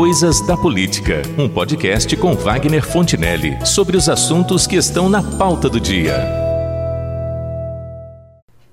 Coisas da Política, um podcast com Wagner Fontinelli sobre os assuntos que estão na pauta do dia.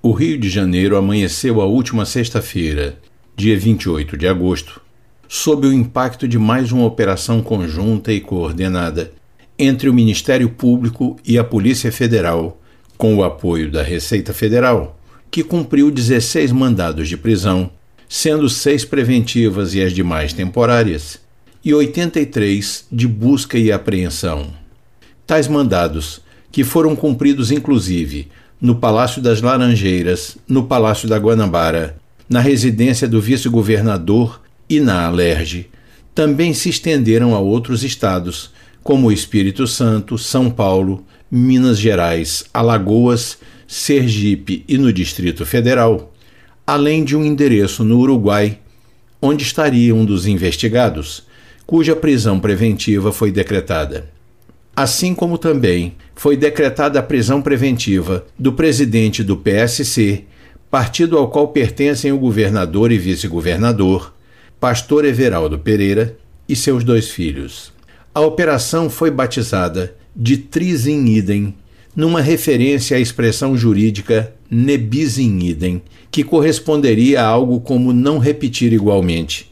O Rio de Janeiro amanheceu a última sexta-feira, dia 28 de agosto, sob o impacto de mais uma operação conjunta e coordenada entre o Ministério Público e a Polícia Federal, com o apoio da Receita Federal, que cumpriu 16 mandados de prisão sendo seis preventivas e as demais temporárias, e 83 de busca e apreensão. Tais mandados, que foram cumpridos inclusive no Palácio das Laranjeiras, no Palácio da Guanabara, na residência do vice-governador e na Alerge, também se estenderam a outros estados, como Espírito Santo, São Paulo, Minas Gerais, Alagoas, Sergipe e no Distrito Federal, além de um endereço no Uruguai, onde estaria um dos investigados, cuja prisão preventiva foi decretada. Assim como também foi decretada a prisão preventiva do presidente do PSC, partido ao qual pertencem o governador e vice-governador, pastor Everaldo Pereira e seus dois filhos. A operação foi batizada de Tris in idem, numa referência à expressão jurídica nebis in idem, que corresponderia a algo como não repetir igualmente.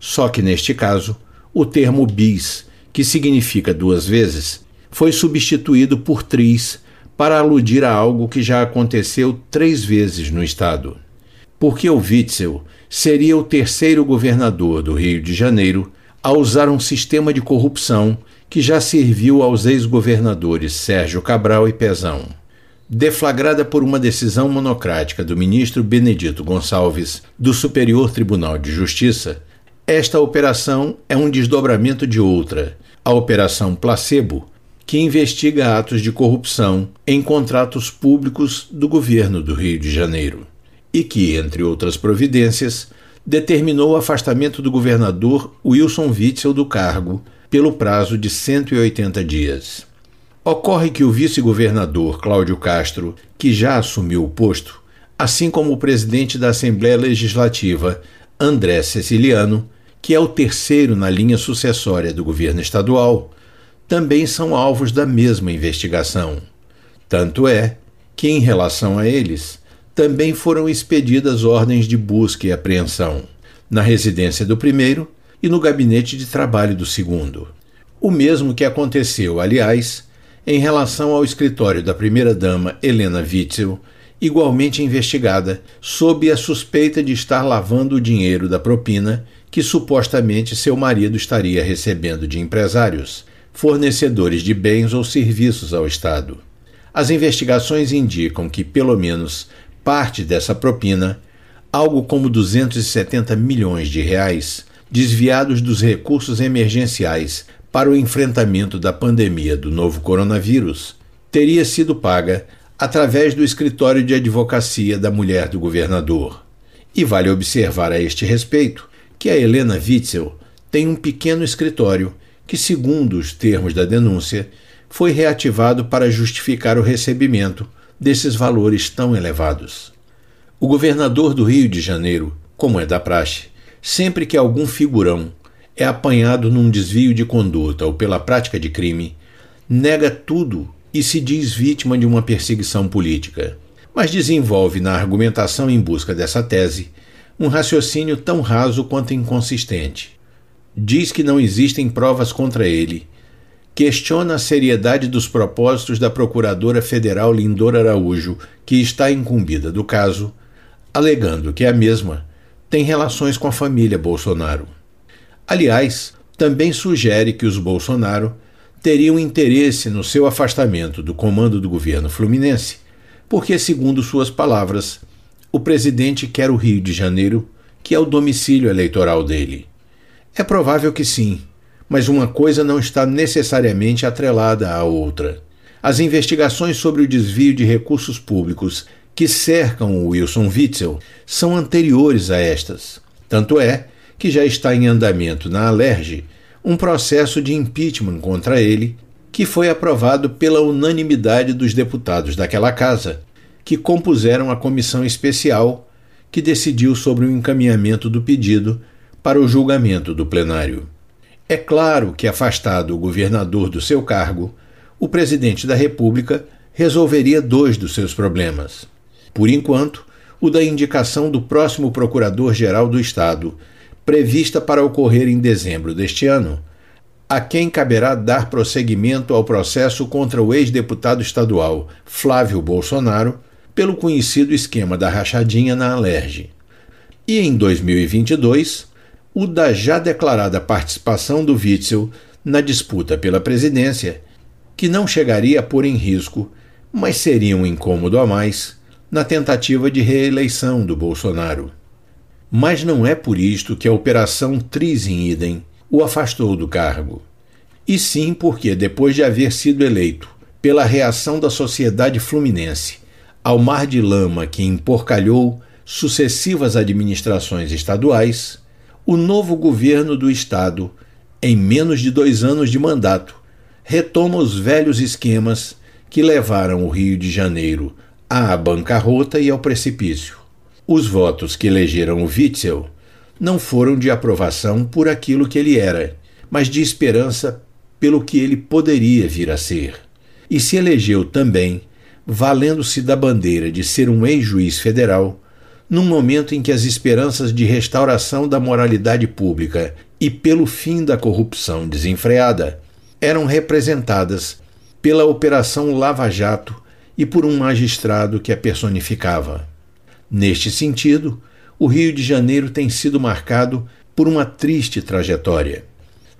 Só que neste caso, o termo bis, que significa duas vezes, foi substituído por tris para aludir a algo que já aconteceu três vezes no estado. Porque o Witzel seria o terceiro governador do Rio de Janeiro a usar um sistema de corrupção que já serviu aos ex-governadores Sérgio Cabral e Pezão. Deflagrada por uma decisão monocrática do ministro Benedito Gonçalves do Superior Tribunal de Justiça, esta operação é um desdobramento de outra, a Operação Placebo, que investiga atos de corrupção em contratos públicos do governo do Rio de Janeiro e que, entre outras providências, determinou o afastamento do governador Wilson Witzel do cargo pelo prazo de 180 dias. Ocorre que o vice-governador Cláudio Castro, que já assumiu o posto, assim como o presidente da Assembleia Legislativa, André Ceciliano, que é o terceiro na linha sucessória do governo estadual, também são alvos da mesma investigação. Tanto é que, em relação a eles, também foram expedidas ordens de busca e apreensão, na residência do primeiro e no gabinete de trabalho do segundo. O mesmo que aconteceu, aliás, em relação ao escritório da primeira-dama Helena Witzel, igualmente investigada, sob a suspeita de estar lavando o dinheiro da propina que supostamente seu marido estaria recebendo de empresários, fornecedores de bens ou serviços ao Estado. As investigações indicam que, pelo menos, parte dessa propina, algo como 270 milhões de reais, desviados dos recursos emergenciais para o enfrentamento da pandemia do novo coronavírus teria sido paga através do escritório de advocacia da mulher do governador. E vale observar a este respeito que a Helena Witzel tem um pequeno escritório que, segundo os termos da denúncia, foi reativado para justificar o recebimento desses valores tão elevados. O governador do Rio de Janeiro, como é da praxe, sempre que algum figurão é apanhado num desvio de conduta ou pela prática de crime, nega tudo e se diz vítima de uma perseguição política, mas desenvolve na argumentação em busca dessa tese um raciocínio tão raso quanto inconsistente. Diz que não existem provas contra ele, questiona a seriedade dos propósitos da Procuradora Federal Lindor Araújo, que está incumbida do caso, alegando que a mesma tem relações com a família Bolsonaro. Aliás, também sugere que os Bolsonaro teriam interesse no seu afastamento do comando do governo fluminense, porque, segundo suas palavras, o presidente quer o Rio de Janeiro, que é o domicílio eleitoral dele. É provável que sim, mas uma coisa não está necessariamente atrelada à outra. As investigações sobre o desvio de recursos públicos que cercam o Wilson Witzel são anteriores a estas. Tanto é que já está em andamento na Alerj um processo de impeachment contra ele, que foi aprovado pela unanimidade dos deputados daquela casa, que compuseram a comissão especial que decidiu sobre o encaminhamento do pedido para o julgamento do plenário. É claro que, afastado o governador do seu cargo, o presidente da República resolveria dois dos seus problemas. Por enquanto, o da indicação do próximo Procurador-Geral do Estado, prevista para ocorrer em dezembro deste ano, a quem caberá dar prosseguimento ao processo contra o ex-deputado estadual Flávio Bolsonaro pelo conhecido esquema da rachadinha na Alerj. E em 2022, o da já declarada participação do Witzel na disputa pela presidência, que não chegaria a pôr em risco, mas seria um incômodo a mais na tentativa de reeleição do Bolsonaro. Mas não é por isto que a Operação Tris Idem o afastou do cargo. E sim porque, depois de haver sido eleito pela reação da sociedade fluminense ao mar de lama que emporcalhou sucessivas administrações estaduais, o novo governo do Estado, em menos de dois anos de mandato, retoma os velhos esquemas que levaram o Rio de Janeiro à bancarrota e ao precipício. Os votos que elegeram o Witzel não foram de aprovação por aquilo que ele era, mas de esperança pelo que ele poderia vir a ser. E se elegeu também, valendo-se da bandeira de ser um ex-juiz federal, num momento em que as esperanças de restauração da moralidade pública e pelo fim da corrupção desenfreada eram representadas pela Operação Lava Jato e por um magistrado que a personificava. Neste sentido, o Rio de Janeiro tem sido marcado por uma triste trajetória.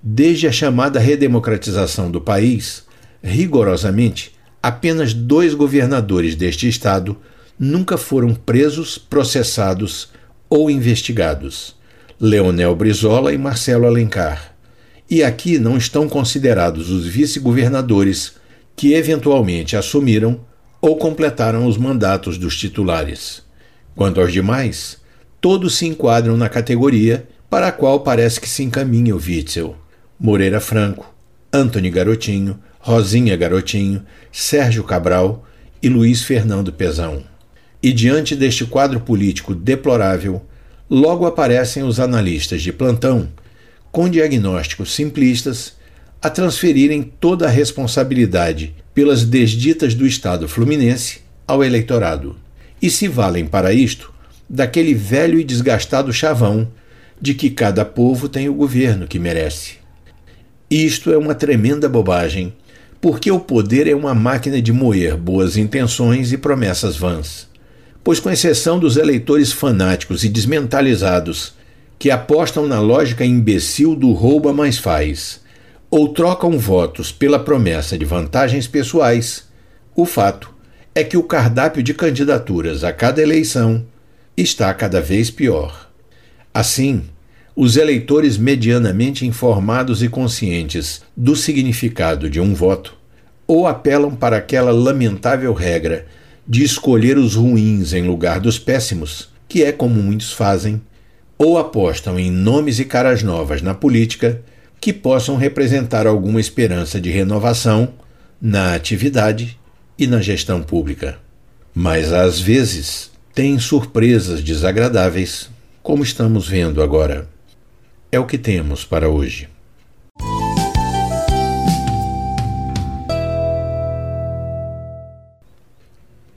Desde a chamada redemocratização do país, rigorosamente, apenas dois governadores deste estado nunca foram presos, processados ou investigados: Leonel Brizola e Marcelo Alencar. E aqui não estão considerados os vice-governadores que eventualmente assumiram ou completaram os mandatos dos titulares. Quanto aos demais, todos se enquadram na categoria para a qual parece que se encaminha o Witzel. Moreira Franco, Antony Garotinho, Rosinha Garotinho, Sérgio Cabral e Luiz Fernando Pezão. E diante deste quadro político deplorável, logo aparecem os analistas de plantão, com diagnósticos simplistas, a transferirem toda a responsabilidade pelas desditas do Estado fluminense ao eleitorado. E se valem para isto daquele velho e desgastado chavão de que cada povo tem o governo que merece. Isto é uma tremenda bobagem, porque o poder é uma máquina de moer boas intenções e promessas vãs. Pois, com exceção dos eleitores fanáticos e desmentalizados que apostam na lógica imbecil do rouba mais faz, ou trocam votos pela promessa de vantagens pessoais, o fato é que o cardápio de candidaturas a cada eleição está cada vez pior. Assim, os eleitores medianamente informados e conscientes do significado de um voto ou apelam para aquela lamentável regra de escolher os ruins em lugar dos péssimos, que é como muitos fazem, ou apostam em nomes e caras novas na política que possam representar alguma esperança de renovação na atividade e na gestão pública. Mas às vezes tem surpresas desagradáveis, como estamos vendo agora. É o que temos para hoje.